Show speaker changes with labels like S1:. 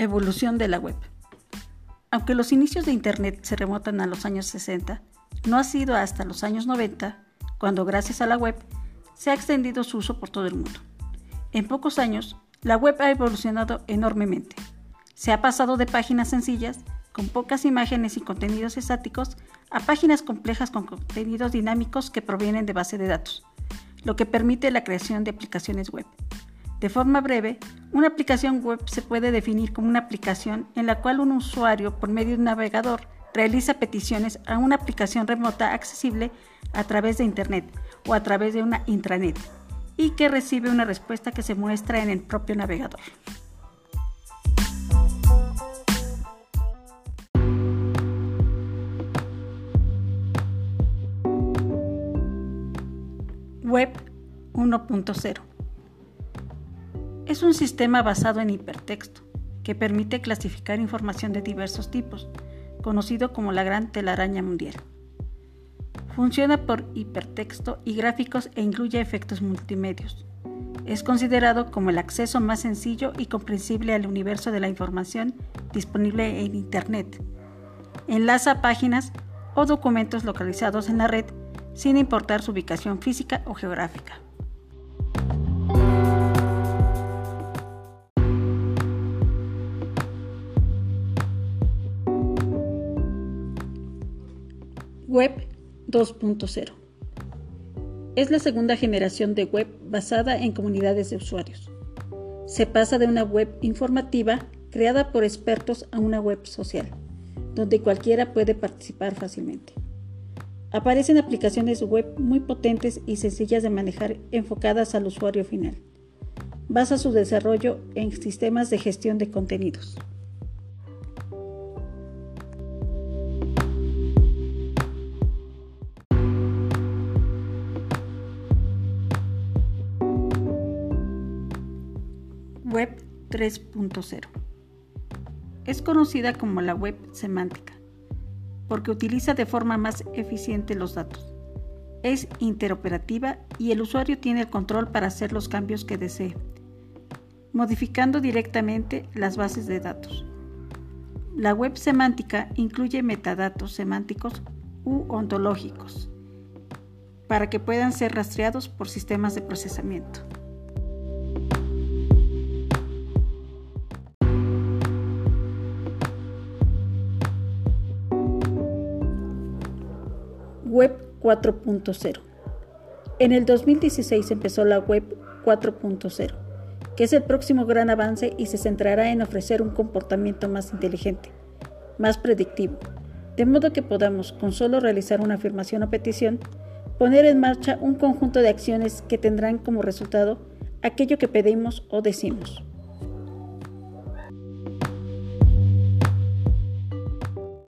S1: Evolución de la web. Aunque los inicios de Internet se remontan a los años 60, no ha sido hasta los años 90 cuando gracias a la web se ha extendido su uso por todo el mundo. En pocos años, la web ha evolucionado enormemente. Se ha pasado de páginas sencillas, con pocas imágenes y contenidos estáticos, a páginas complejas con contenidos dinámicos que provienen de base de datos, lo que permite la creación de aplicaciones web. De forma breve, una aplicación web se puede definir como una aplicación en la cual un usuario, por medio de un navegador, realiza peticiones a una aplicación remota accesible a través de Internet o a través de una intranet y que recibe una respuesta que se muestra en el propio navegador. Web 1.0 es un sistema basado en hipertexto que permite clasificar información de diversos tipos, conocido como la gran telaraña mundial. Funciona por hipertexto y gráficos e incluye efectos multimedios. Es considerado como el acceso más sencillo y comprensible al universo de la información disponible en Internet. Enlaza páginas o documentos localizados en la red sin importar su ubicación física o geográfica. Web 2.0. Es la segunda generación de web basada en comunidades de usuarios. Se pasa de una web informativa creada por expertos a una web social, donde cualquiera puede participar fácilmente. Aparecen aplicaciones web muy potentes y sencillas de manejar enfocadas al usuario final. Basa su desarrollo en sistemas de gestión de contenidos. Web 3.0. Es conocida como la web semántica porque utiliza de forma más eficiente los datos. Es interoperativa y el usuario tiene el control para hacer los cambios que desee, modificando directamente las bases de datos. La web semántica incluye metadatos semánticos u ontológicos para que puedan ser rastreados por sistemas de procesamiento. Web 4.0. En el 2016 empezó la Web 4.0, que es el próximo gran avance y se centrará en ofrecer un comportamiento más inteligente, más predictivo, de modo que podamos, con solo realizar una afirmación o petición, poner en marcha un conjunto de acciones que tendrán como resultado aquello que pedimos o decimos.